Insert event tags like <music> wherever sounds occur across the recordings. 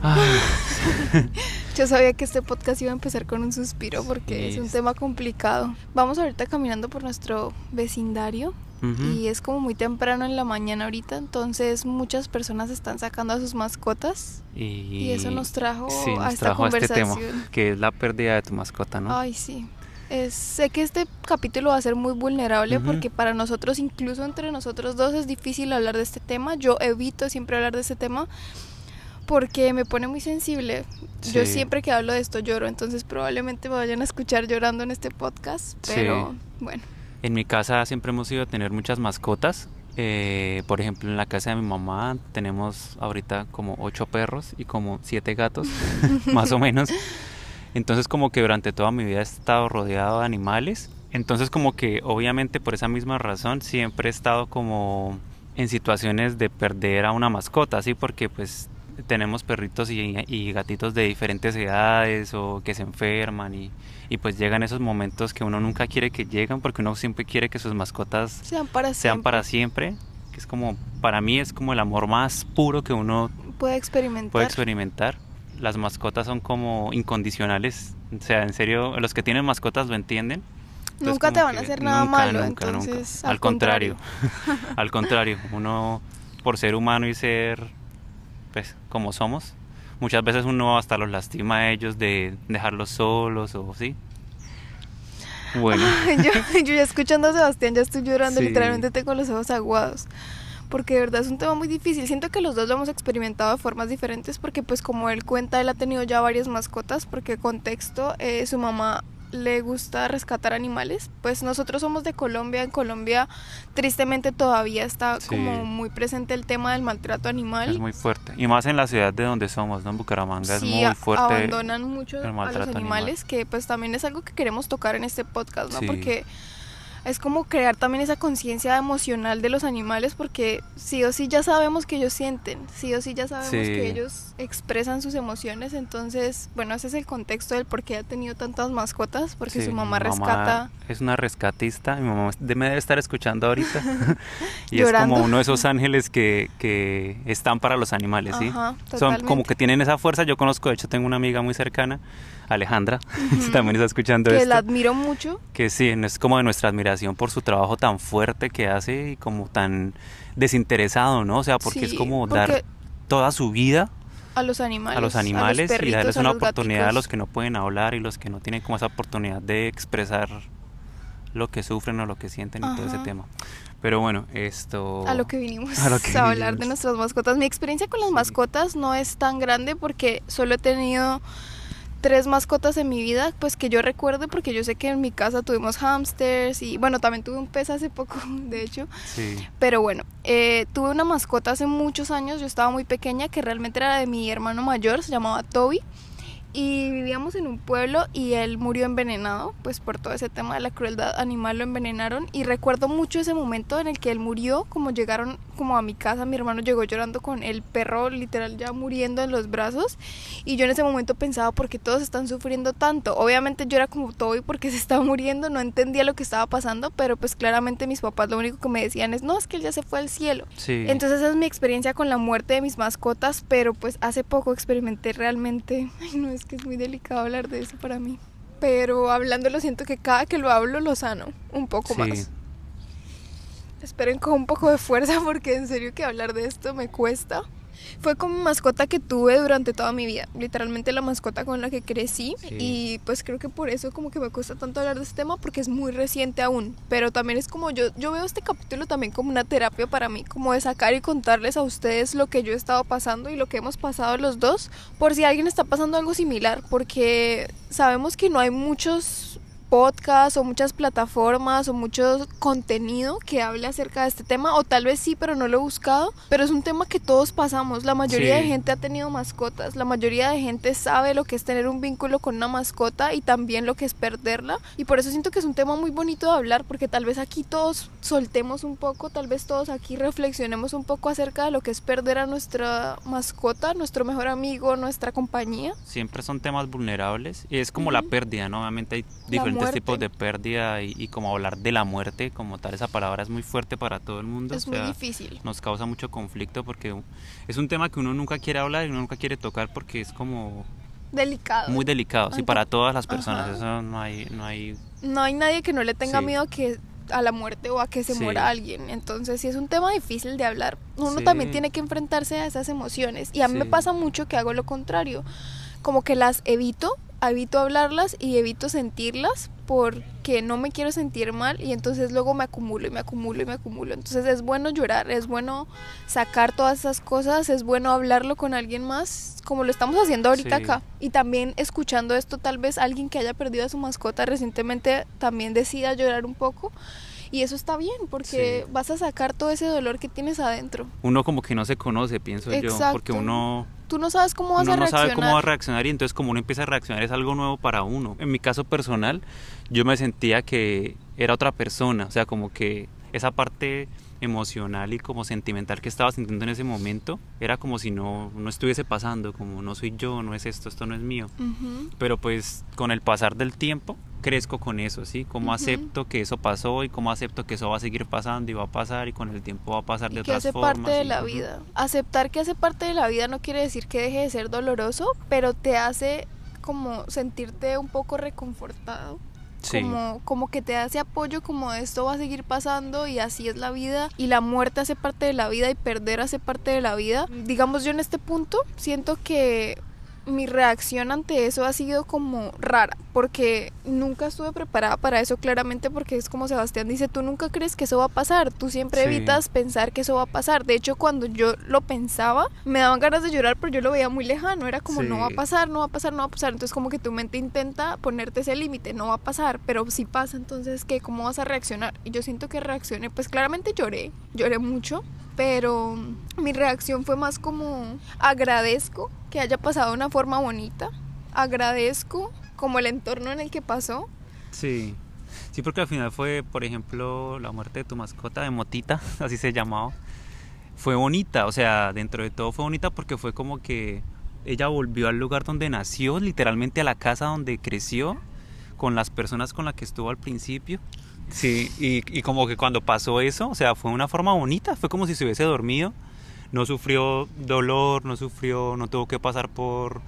<laughs> Yo sabía que este podcast iba a empezar con un suspiro porque es un tema complicado. Vamos ahorita caminando por nuestro vecindario y es como muy temprano en la mañana ahorita, entonces muchas personas están sacando a sus mascotas y, eso nos trajo a esta conversación. este tema, que es la pérdida de tu mascota, ¿no? Ay, sí. sé que este capítulo va a ser muy vulnerable porque para nosotros, incluso entre nosotros dos, es difícil hablar de este tema. Yo evito siempre hablar de este tema porque me pone muy sensible. Yo siempre que hablo de esto lloro, entonces probablemente me vayan a escuchar llorando en este podcast, pero bueno. En mi casa siempre hemos ido a tener muchas mascotas. Eh, por ejemplo, en la casa de mi mamá tenemos ahorita como ocho perros y como siete gatos, <laughs> <laughs> más o menos. Entonces como que durante toda mi vida he estado rodeado de animales. Entonces como que obviamente por esa misma razón siempre he estado como en situaciones de perder a una mascota, así porque pues tenemos perritos y, gatitos de diferentes edades o que se enferman y, pues llegan esos momentos que uno nunca quiere que lleguen porque uno siempre quiere que sus mascotas sean para sean siempre. para siempre que es como para mí es como el amor más puro que uno puede experimentar. puede experimentar. Las mascotas son como incondicionales o sea en serio los que tienen mascotas lo entienden. Nunca te van a hacer nada malo entonces al, contrario. <laughs> Al contrario uno por ser humano y ser pues como somos, muchas veces uno hasta los lastima a ellos de dejarlos solos o sí. Bueno. <laughs> yo, <laughs> yo, ya escuchando a Sebastián ya estoy llorando, literalmente tengo los ojos aguados. Porque de verdad es un tema muy difícil. Siento que los dos lo hemos experimentado de formas diferentes porque pues como él cuenta, él ha tenido ya varias mascotas porque contexto, eh, su mamá le gusta rescatar animales. Pues nosotros somos de Colombia, en Colombia tristemente todavía está como muy presente el tema del maltrato animal. Es muy fuerte. Y más en la ciudad de donde somos, ¿no? En Bucaramanga es muy fuerte. abandonan mucho a los animales, que pues también es algo que queremos tocar en este podcast, ¿no? Porque es como crear también esa conciencia emocional de los animales porque sí o sí ya sabemos que ellos sienten, sí o sí ya sabemos que ellos expresan sus emociones, entonces, bueno, ese es el contexto del por qué ha tenido tantas mascotas, porque su mamá, rescata... Es una rescatista, mi mamá me debe estar escuchando ahorita. <laughs> <laughs> Y es como uno de esos ángeles que, que están para los animales, ¿sí? Son como que tienen esa fuerza, yo conozco, de hecho tengo una amiga muy cercana Alejandra, <laughs> también está escuchando esto. Que la admiro mucho. Que sí, es como de nuestra admiración por su trabajo tan fuerte que hace y como tan desinteresado, ¿no? O sea, porque es como dar toda su vida a los animales. A los animales y darles una oportunidad a los que no pueden hablar y los que no tienen como esa oportunidad de expresar lo que sufren o lo que sienten y todo ese tema. Pero bueno, esto... A lo que vinimos <laughs> a, lo que <laughs> a hablar de nuestras mascotas. Mi experiencia con las mascotas no es tan grande porque solo he tenido tres mascotas en mi vida, pues que yo recuerde, porque yo sé que en mi casa tuvimos hamsters y bueno, también tuve un pez hace poco, <laughs> de hecho. Sí. Pero bueno, eh, tuve una mascota hace muchos años, yo estaba muy pequeña, que realmente era de mi hermano mayor, se llamaba Toby y vivíamos en un pueblo y él murió envenenado, pues por todo ese tema de la crueldad animal lo envenenaron. Y recuerdo mucho ese momento en el que él murió, como llegaron como a mi casa, mi hermano llegó llorando con el perro literal ya muriendo en los brazos. Y yo en ese momento pensaba porque todos están sufriendo tanto, obviamente yo era como Toby porque se estaba muriendo, no entendía lo que estaba pasando, pero pues claramente mis papás lo único que me decían es no, es que él ya se fue al cielo. Entonces esa es mi experiencia con la muerte de mis mascotas, pero pues hace poco experimenté realmente, <laughs> ay no, es que es muy delicado hablar de eso para mí. Pero hablándolo siento que cada que lo hablo lo sano un poco más. Esperen con un poco de fuerza <laughs> porque en serio que hablar de esto me cuesta. Fue como mascota que tuve durante toda mi vida, literalmente la mascota con la que crecí y pues creo que por eso como que me cuesta tanto hablar de este tema porque es muy reciente aún, pero también es como yo yo veo este capítulo también como una terapia para mí, como de sacar y contarles a ustedes lo que yo he estado pasando y lo que hemos pasado los dos, por si alguien está pasando algo similar, porque sabemos que no hay muchos podcast o muchas plataformas o mucho contenido que hable acerca de este tema o tal vez sí pero no lo he buscado pero es un tema que todos pasamos. La mayoría de gente ha tenido mascotas la mayoría de gente sabe lo que es tener un vínculo con una mascota y también lo que es perderla y por eso siento que es un tema muy bonito de hablar porque tal vez aquí todos soltemos un poco tal vez todos aquí reflexionemos un poco acerca de lo que es perder a nuestra mascota nuestro mejor amigo nuestra compañía. Siempre son temas vulnerables y es como la pérdida ¿no? obviamente hay diferentes diferentes tipos de pérdida y, como hablar de la muerte como tal, esa palabra es muy fuerte para todo el mundo. Es muy difícil. Nos causa mucho conflicto porque es un tema que uno nunca quiere hablar y uno nunca quiere tocar porque es como... Delicado. Muy delicado, sí, para todas las personas. Eso no hay, no hay... No hay nadie que no le tenga miedo que a la muerte o a que se muera alguien. Entonces, sí es un tema difícil de hablar. Uno también tiene que enfrentarse a esas emociones. Y a mí me pasa mucho que hago lo contrario. Como que las evito evito hablarlas y evito sentirlas porque no me quiero sentir mal y entonces luego me acumulo y me acumulo y me acumulo. Entonces es bueno llorar, es bueno sacar todas esas cosas, es bueno hablarlo con alguien más como lo estamos haciendo ahorita acá. Y también escuchando esto tal vez alguien que haya perdido a su mascota recientemente también decida llorar un poco. Y eso está bien, porque vas a sacar todo ese dolor que tienes adentro. Uno como que no se conoce, pienso yo, porque uno tú no sabes cómo vas a reaccionar. no sabe cómo va a reaccionar y entonces como uno empieza a reaccionar es algo nuevo para uno. En mi caso personal, yo me sentía que era otra persona, o sea, como que esa parte emocional y como sentimental que estaba sintiendo en ese momento era como si no, no estuviese pasando, como no soy yo, no es esto, esto no es mío. Pero pues con el pasar del tiempo crezco con eso, ¿sí? Cómo acepto que eso pasó y cómo acepto que eso va a seguir pasando y va a pasar y con el tiempo va a pasar de otras formas. que hace parte de la vida. Aceptar que hace parte de la vida no quiere decir que deje de ser doloroso, pero te hace como sentirte un poco reconfortado. Como, como que te hace apoyo como esto va a seguir pasando y así es la vida y la muerte hace parte de la vida y perder hace parte de la vida. Digamos yo en este punto siento que mi reacción ante eso ha sido como rara, porque nunca estuve preparada para eso claramente, porque es como Sebastián dice, tú nunca crees que eso va a pasar, tú siempre evitas pensar que eso va a pasar. De hecho, cuando yo lo pensaba, me daban ganas de llorar, pero yo lo veía muy lejano, era como, no va a pasar, no va a pasar, no va a pasar. Entonces como que tu mente intenta ponerte ese límite, no va a pasar, pero si pasa, entonces, ¿qué? ¿Cómo vas a reaccionar? Y yo siento que reaccioné, pues claramente lloré, lloré mucho, pero mi reacción fue más como agradezco que haya pasado de una forma bonita, agradezco como el entorno en el que pasó. Sí, sí, porque al final fue, por ejemplo, la muerte de tu mascota, de Motita, <laughs> así se llamaba, fue bonita, o sea, dentro de todo fue bonita porque fue como que ella volvió al lugar donde nació, literalmente a la casa donde creció, con las personas con las que estuvo al principio. Sí, y, y, como que cuando pasó eso, o sea, fue una forma bonita, fue como si se hubiese dormido, no sufrió dolor, no sufrió, no tuvo que pasar por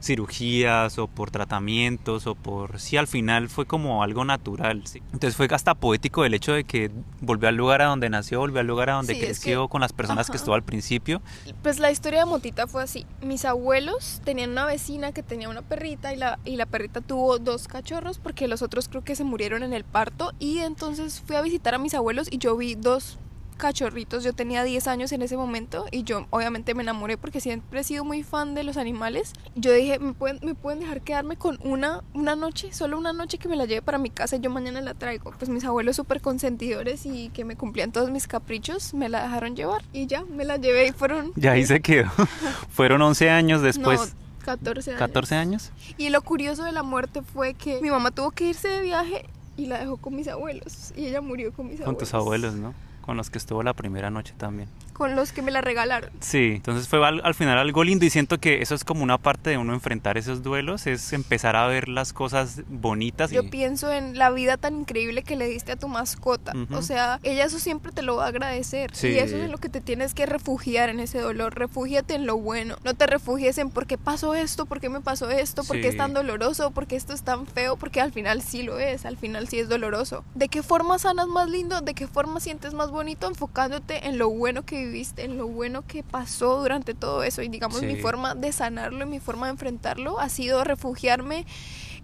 cirugías o por tratamientos o por sí al final fue como algo natural sí. entonces fue hasta poético el hecho de que volvió al lugar a donde nació volvió al lugar a donde creció con las personas que estuvo al principio. Pues la historia de Motita fue así. Mis abuelos tenían una vecina que tenía una perrita y la y la perrita tuvo dos cachorros porque los otros creo que se murieron en el parto y entonces fui a visitar a mis abuelos y yo vi dos cachorritos. Yo tenía 10 años en ese momento y yo obviamente me enamoré porque siempre he sido muy fan de los animales. Yo dije, ¿me pueden, me pueden dejar quedarme con una, una noche? Solo una noche que me la lleve para mi casa y yo mañana la traigo. Pues mis abuelos súper consentidores y que me cumplían todos mis caprichos, me la dejaron llevar y ya, me la llevé y fueron... Ya ahí se quedó. <laughs> <laughs> fueron 11 años después. No, 14 años. 14 años. Y lo curioso de la muerte fue que mi mamá tuvo que irse de viaje y la dejó con mis abuelos. Y ella murió con mis abuelos. Con tus abuelos, ¿no? Con los que estuvo la primera noche también con los que me la regalaron. Sí, entonces fue al, final algo lindo y siento que eso es como una parte de uno enfrentar esos duelos, es empezar a ver las cosas bonitas. Yo pienso en la vida tan increíble que le diste a tu mascota, o sea, ella eso siempre te lo va a agradecer y eso es lo que te tienes que refugiar en ese dolor, refúgiate en lo bueno, no te refugies en por qué pasó esto, por qué me pasó esto, por qué es tan doloroso, por qué esto es tan feo, porque al final sí lo es, al final sí es doloroso. ¿De qué forma sanas más lindo? ¿De qué forma sientes más bonito enfocándote en lo bueno que viviste, en lo bueno que pasó durante todo eso. Y digamos, mi forma de sanarlo y mi forma de enfrentarlo ha sido refugiarme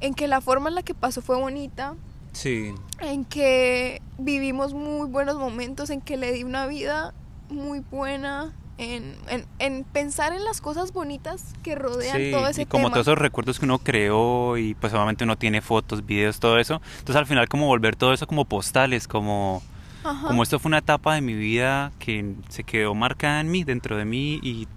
en que la forma en la que pasó fue bonita. Sí. En que vivimos muy buenos momentos, en que le di una vida muy buena, en, en, pensar en las cosas bonitas que rodean todo ese y como todos esos recuerdos que uno creó y pues obviamente uno tiene fotos, videos, todo eso. Entonces al final como volver todo eso como postales, como como esto fue una etapa de mi vida que se quedó marcada en mí, dentro de mí y,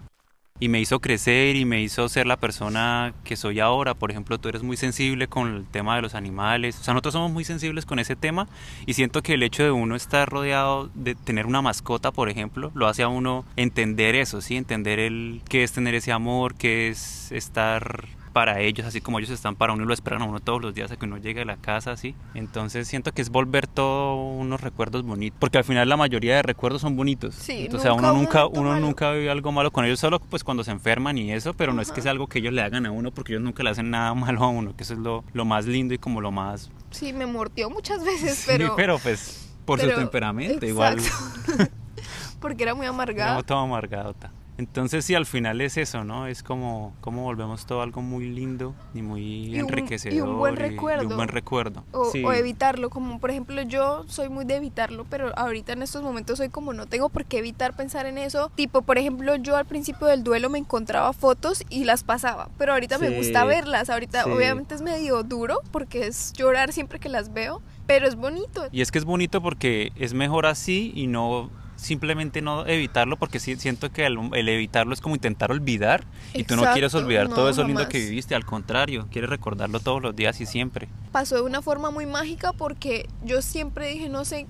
y, me hizo crecer y me hizo ser la persona que soy ahora. Por ejemplo, tú eres muy sensible con el tema de los animales. O sea, nosotros somos muy sensibles con ese tema y siento que el hecho de uno estar rodeado de tener una mascota, por ejemplo, lo hace a uno entender eso, ¿sí? Entender el qué es tener ese amor, qué es estar para ellos, así como ellos están para uno y lo esperan a uno todos los días a que uno llegue a la casa, así. Entonces siento que es volver todos unos recuerdos bonitos, porque al final la mayoría de recuerdos son bonitos. Sí, Entonces nunca uno un nunca, uno malo. nunca vive algo malo con ellos, solo pues cuando se enferman y eso, pero no es que sea algo que ellos le hagan a uno, porque ellos nunca le hacen nada <laughs> malo a uno, que eso es lo, lo más lindo y como lo más... Sí, me mordió muchas veces, Sí, pero... pero pues por pero- su temperamento, igual. Exacto. <laughs> Porque era muy amargada. Éramos todo amargadota. Entonces sí, al final es eso, ¿no? Es como, como volvemos todo algo muy lindo y muy Y un- y un enriquecedor. buen y- y recuerdo. un buen recuerdo. O, Sí. o evitarlo, como por ejemplo yo soy muy de evitarlo, pero ahorita en estos momentos soy como no tengo por qué evitar pensar en eso. Tipo, por ejemplo, yo al principio del duelo me encontraba fotos y las pasaba, pero ahorita me Sí. gusta verlas. Ahorita Sí. obviamente es medio duro porque es llorar siempre que las veo, pero es bonito. Y es que es bonito porque es mejor así y no simplemente no evitarlo porque sí, siento que el, el evitarlo es como intentar olvidar y tú no quieres olvidar todo eso lindo que viviste, al contrario, quieres recordarlo todos los días y siempre. Pasó de una forma muy mágica porque yo siempre dije, no sé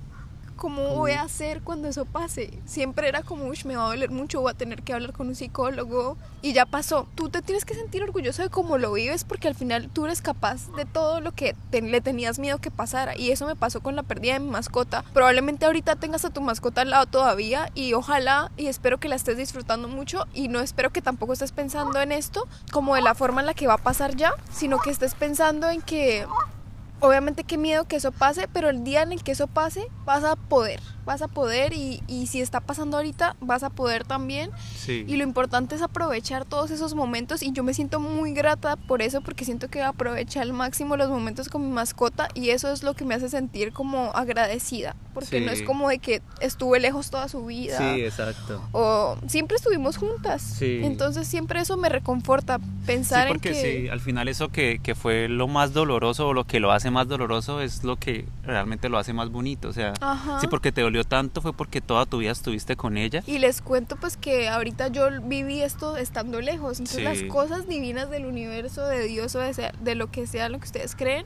cómo voy a hacer cuando eso pase. Siempre era como, "Ush, me va a doler mucho, voy a tener que hablar con un psicólogo. Y ya pasó. Tú te tienes que sentir orgulloso de cómo lo vives porque al final tú eres capaz de todo lo que te- le tenías miedo que pasara. Y eso me pasó con la pérdida de mi mascota. Probablemente ahorita tengas a tu mascota al lado todavía y ojalá y espero que la estés disfrutando mucho y no espero que tampoco estés pensando en esto como de la forma en la que va a pasar ya, sino que estés pensando en que Obviamente qué miedo que eso pase, pero el día en el que eso pase vas a poder, vas a poder y, y si está pasando ahorita vas a poder también. Sí. Y lo importante es aprovechar todos esos momentos y yo me siento muy grata por eso porque siento que aproveché al máximo los momentos con mi mascota y eso es lo que me hace sentir como agradecida, porque no es Sí. como de que estuve lejos toda su vida. Sí, exacto. O siempre estuvimos juntas. Sí. Entonces siempre eso me reconforta pensar sí, porque en que... sí, al final eso que, que fue lo más doloroso o lo que lo hace más doloroso es lo que realmente lo hace más bonito. O sea, Ajá. sí, porque te dolió tanto fue porque toda tu vida estuviste con ella. Y les cuento pues que ahorita yo viví esto estando lejos. Entonces Sí. las cosas divinas del universo, de Dios o de, sea- de lo que sea lo que ustedes creen,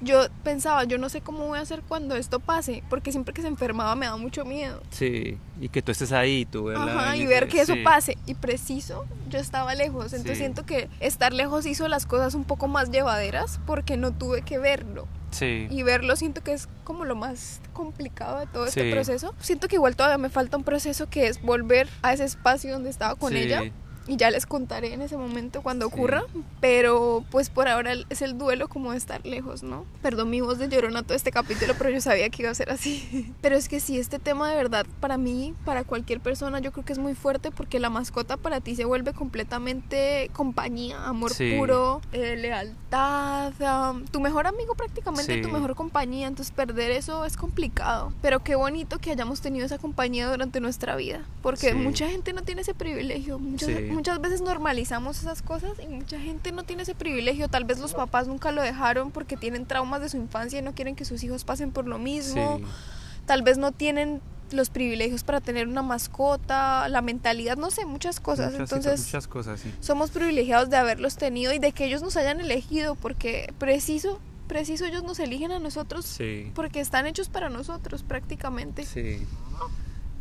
yo pensaba, yo no sé cómo voy a hacer cuando esto pase, porque siempre que se enfermaba me daba mucho miedo. Sí, y que tú estés ahí tú verla Ajá, y ver que eso sí. pase. Y preciso, yo estaba lejos. Entonces Sí. siento que estar lejos hizo las cosas un poco más llevaderas porque no tuve que verlo. Sí. Y verlo siento que es como lo más complicado de todo este proceso. Siento que igual todavía me falta un proceso que es volver a ese espacio donde estaba con Sí. ella. Y ya les contaré en ese momento cuando Sí. ocurra. Pero pues por ahora es el duelo como de estar lejos, ¿no? Perdón mi voz de llorona todo este capítulo, pero yo sabía que iba a ser así. <laughs> Pero es que sí, este tema de verdad para mí, para cualquier persona, yo creo que es muy fuerte porque la mascota para ti se vuelve completamente compañía, amor Sí. puro, eh, lealtad, um, tu mejor amigo prácticamente, Sí. tu mejor compañía. Entonces perder eso es complicado. Pero qué bonito que hayamos tenido esa compañía durante nuestra vida. Porque mucha gente no tiene ese privilegio. Muchas. Muchas veces normalizamos esas cosas y mucha gente no tiene ese privilegio. Tal vez los papás nunca lo dejaron porque tienen traumas de su infancia y no quieren que sus hijos pasen por lo mismo. Sí. Tal vez no tienen los privilegios para tener una mascota, la mentalidad, no sé, muchas cosas. Muchas, Entonces, muchas cosas, sí. somos privilegiados de haberlos tenido y de que ellos nos hayan elegido porque preciso, preciso ellos nos eligen a nosotros Sí. porque están hechos para nosotros prácticamente. Sí.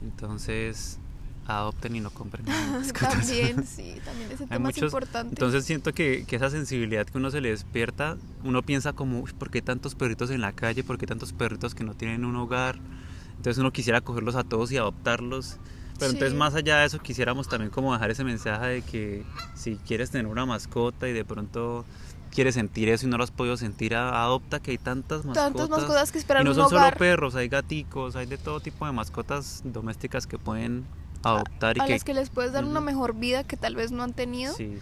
Entonces, adopten y no compren. <laughs> También, sí, <laughs> también ese tema es muchos- importante. Entonces siento que, que esa sensibilidad que uno se le despierta, uno piensa como, "Uy, ¿por qué tantos perritos en la calle? ¿Por qué tantos perritos que no tienen un hogar? Entonces uno quisiera cogerlos a todos y adoptarlos. Pero entonces Sí. más allá de eso quisiéramos también como dejar ese mensaje de que si quieres tener una mascota y de pronto quieres sentir eso y no lo has podido sentir, adopta que hay tantas mascotas. Tantas mascotas que y esperan no un son hogar. solo perros, hay gaticos, hay de todo tipo de mascotas domésticas que pueden adoptar y a que... las que les puedes dar una mejor vida que tal vez no han tenido. Sí,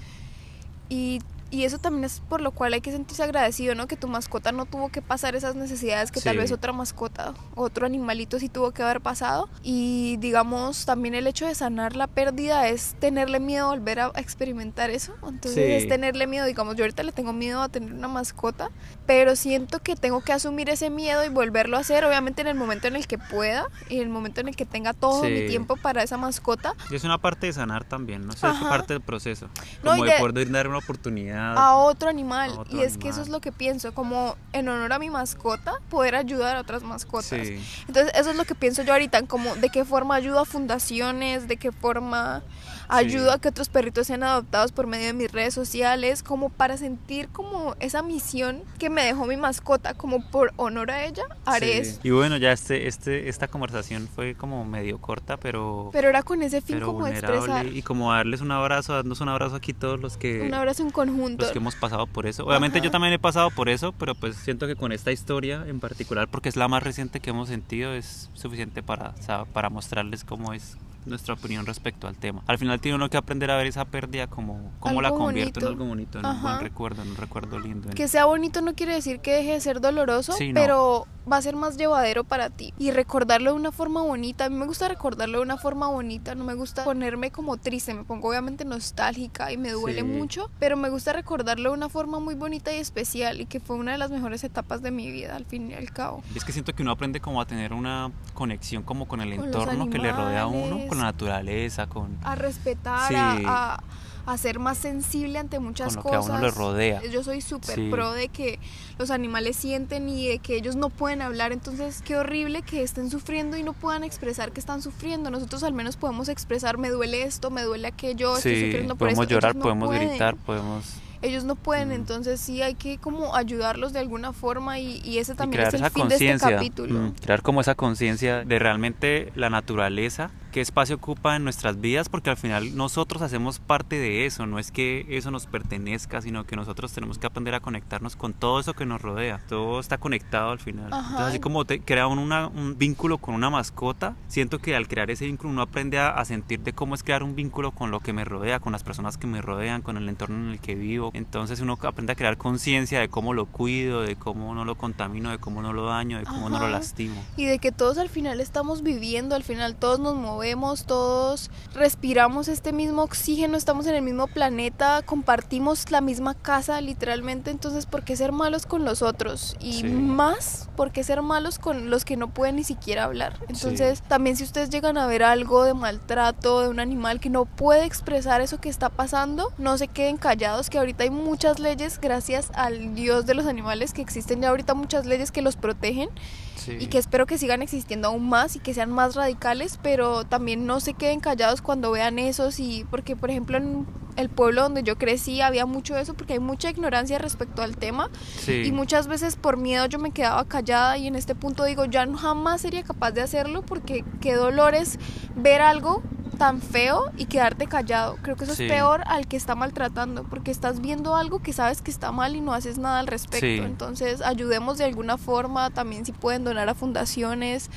Y, y eso también es por lo cual hay que sentirse agradecido, ¿no? Que tu mascota no tuvo que pasar esas necesidades que tal Sí. vez otra mascota, otro animalito sí tuvo que haber pasado. Y digamos, también el hecho de sanar la pérdida es tenerle miedo a volver a experimentar eso. Entonces Sí. es tenerle miedo, digamos, yo ahorita le tengo miedo a tener una mascota, pero siento que tengo que asumir ese miedo y volverlo a hacer, obviamente en el momento en el que pueda y en el momento en el que tenga todo mi Sí. tiempo para esa mascota. Y es una parte de sanar también, no sé, es Ajá. parte del proceso. No, Como de de- poder dar una oportunidad a otro animal. a otro y es que eso es lo que pienso, como en honor a mi mascota, poder ayudar a otras mascotas. Sí. Entonces, eso es lo que pienso yo ahorita, como de qué forma ayudo a fundaciones, de qué forma ayudo a que otros perritos sean adoptados por medio de mis redes sociales, como para sentir como esa misión que me dejó mi mascota, como por honor a ella, haré Sí. eso. Y bueno, ya este, este, esta conversación fue como medio corta, pero, Pero era con ese fin como expresar y como darles un abrazo, darnos un abrazo aquí todos los que un abrazo en conjunto. los que hemos pasado por eso. Obviamente Ajá. yo también he pasado por eso, pero pues siento que con esta historia en particular, porque es la más reciente que hemos sentido, es suficiente para, o sea, para mostrarles cómo es nuestra opinión respecto al tema. Al final tiene uno que aprender a ver esa pérdida como cómo la convierto en bonito. algo bonito, en un buen Ajá. recuerdo, en un recuerdo lindo. en- Que sea bonito no quiere decir que deje de ser doloroso, Sí, no. pero va a ser más llevadero para ti. Y recordarlo de una forma bonita. A mí me gusta recordarlo de una forma bonita. No me gusta ponerme como triste. Me pongo obviamente nostálgica y me duele Sí. mucho. Pero me gusta recordarlo de una forma muy bonita y especial. Y que fue una de las mejores etapas de mi vida, al fin y al cabo. Es que siento que uno aprende como a tener una conexión como con el Con entorno que le rodea a uno. Con la naturaleza, con, A respetar, Sí. a, a- a ser más sensible ante muchas con lo que a cosas. uno le rodea. Yo soy súper Sí. pro de que los animales sienten y de que ellos no pueden hablar. Entonces, qué horrible que estén sufriendo y no puedan expresar que están sufriendo. Nosotros al menos podemos expresar, me duele esto, me duele aquello, estoy Sí, sufriendo por podemos eso. llorar, no podemos pueden. gritar, podemos Ellos no pueden, Mm. entonces sí hay que como ayudarlos de alguna forma y, y ese también es el fin de este capítulo. mm, crear como esa conciencia de realmente la naturaleza, qué espacio ocupa en nuestras vidas, porque al final nosotros hacemos parte de eso, no es que eso nos pertenezca, sino que nosotros tenemos que aprender a conectarnos con todo eso que nos rodea, todo está conectado al final. Ajá. Entonces así como te crea uno una- un vínculo con una mascota, siento que al crear ese vínculo uno aprende a, a sentir de cómo es crear un vínculo con lo que me rodea, con las personas que me rodean, con el entorno en el que vivo, entonces uno aprende a crear conciencia de cómo lo cuido, de cómo no lo contamino, de cómo no lo daño, de cómo no lo lastimo. Y de que todos al final estamos viviendo, al final todos nos movemos, todos respiramos este mismo oxígeno, estamos en el mismo planeta, compartimos la misma casa literalmente, entonces ¿por qué ser malos con los otros? Y Sí. más, ¿por qué ser malos con los que no pueden ni siquiera hablar? Entonces también si ustedes llegan a ver algo de maltrato de un animal que no puede expresar eso que está pasando, no se queden callados, que ahorita hay muchas leyes, gracias al Dios de los animales, que existen ya ahorita muchas leyes que los protegen Sí. y que espero que sigan existiendo aún más y que sean más radicales, pero también no se queden callados cuando vean esos y porque por ejemplo en el pueblo donde yo crecí había mucho eso porque hay mucha ignorancia respecto al tema Sí. y muchas veces por miedo yo me quedaba callada y en este punto digo ya no- jamás sería capaz de hacerlo porque qué dolor es ver algo tan feo y quedarte callado. Creo que eso Sí. es peor al que está maltratando porque estás viendo algo que sabes que está mal y no haces nada al respecto. Sí. Entonces ayudemos de alguna forma, también si pueden donar a fundaciones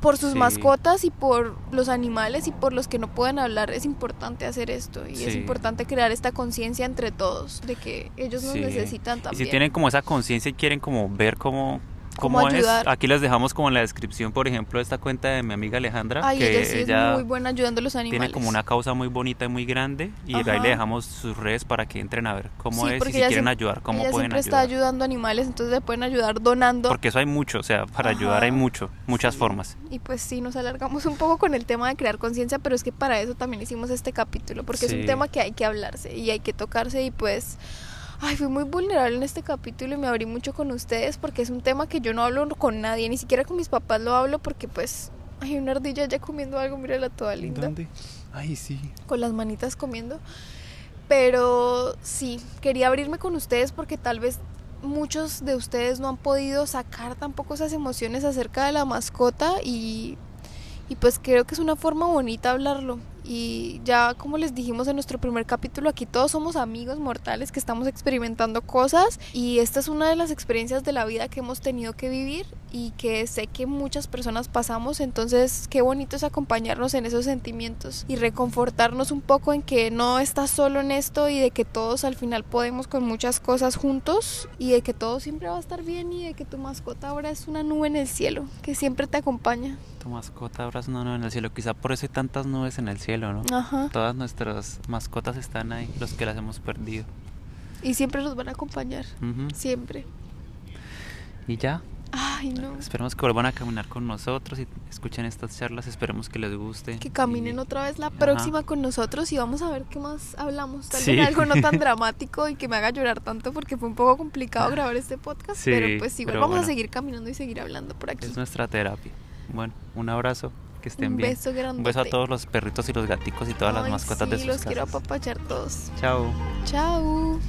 por sus Sí. mascotas y por los animales y por los que no pueden hablar es importante hacer esto y es Sí. importante crear esta conciencia entre todos de que ellos nos Sí. necesitan Y también. si tienen como esa conciencia y quieren como ver cómo, Cómo cómo es, ayudar. aquí les dejamos como en la descripción, por ejemplo, esta cuenta de mi amiga Alejandra, Ay, que ella sí es muy buena ayudando a los animales. tiene como una causa muy bonita y muy grande y ahí Ajá. le dejamos sus redes para que entren a ver cómo Sí, es y si ella quieren siem- ayudar, cómo ella pueden siempre está ayudar. ayudando animales, entonces le pueden ayudar donando. Porque eso hay mucho, o sea, para ayudar Ajá. hay mucho, muchas Sí. formas. Y pues sí, nos alargamos un poco con el tema de crear conciencia, pero es que para eso también hicimos este capítulo, porque es un tema que hay que hablarse y hay que tocarse y pues... Ay, fui muy vulnerable en este capítulo y me abrí mucho con ustedes porque es un tema que yo no hablo con nadie, ni siquiera con mis papás lo hablo porque pues hay una ardilla ya comiendo algo, mírala toda linda. Ay, sí. con las manitas comiendo. Pero sí, quería abrirme con ustedes porque tal vez muchos de ustedes no han podido sacar tampoco esas emociones acerca de la mascota y, y pues creo que es una forma bonita hablarlo. Y ya como les dijimos en nuestro primer capítulo, aquí todos somos amigos mortales que estamos experimentando cosas y esta es una de las experiencias de la vida que hemos tenido que vivir y que sé que muchas personas pasamos, entonces qué bonito es acompañarnos en esos sentimientos y reconfortarnos un poco en que no estás solo en esto y de que todos al final podemos con muchas cosas juntos y de que todo siempre va a estar bien y de que tu mascota ahora es una nube en el cielo que siempre te acompaña. Tu mascota es una nube en el cielo, quizá por eso hay tantas nubes en el cielo, ¿no? Ajá. Todas nuestras mascotas están ahí, los que las hemos perdido. Y siempre nos van a acompañar, siempre. Y ya, Ay, no. Esperemos que vuelvan a caminar con nosotros y escuchen estas charlas. Esperemos que les guste. Que caminen Y- otra vez la Ajá. próxima con nosotros y vamos a ver qué más hablamos. Tal Sí. vez algo no tan <laughs> dramático y que me haga llorar tanto porque fue un poco complicado grabar este podcast. Sí, pero pues igual pero vamos a seguir caminando y seguir hablando por aquí. Es nuestra terapia. Bueno, un abrazo. Que estén Un bien. beso grande. Un beso a todos los perritos y los gaticos y todas las mascotas de sí, sus los quiero casas. apapachar todos. Chao. Chao.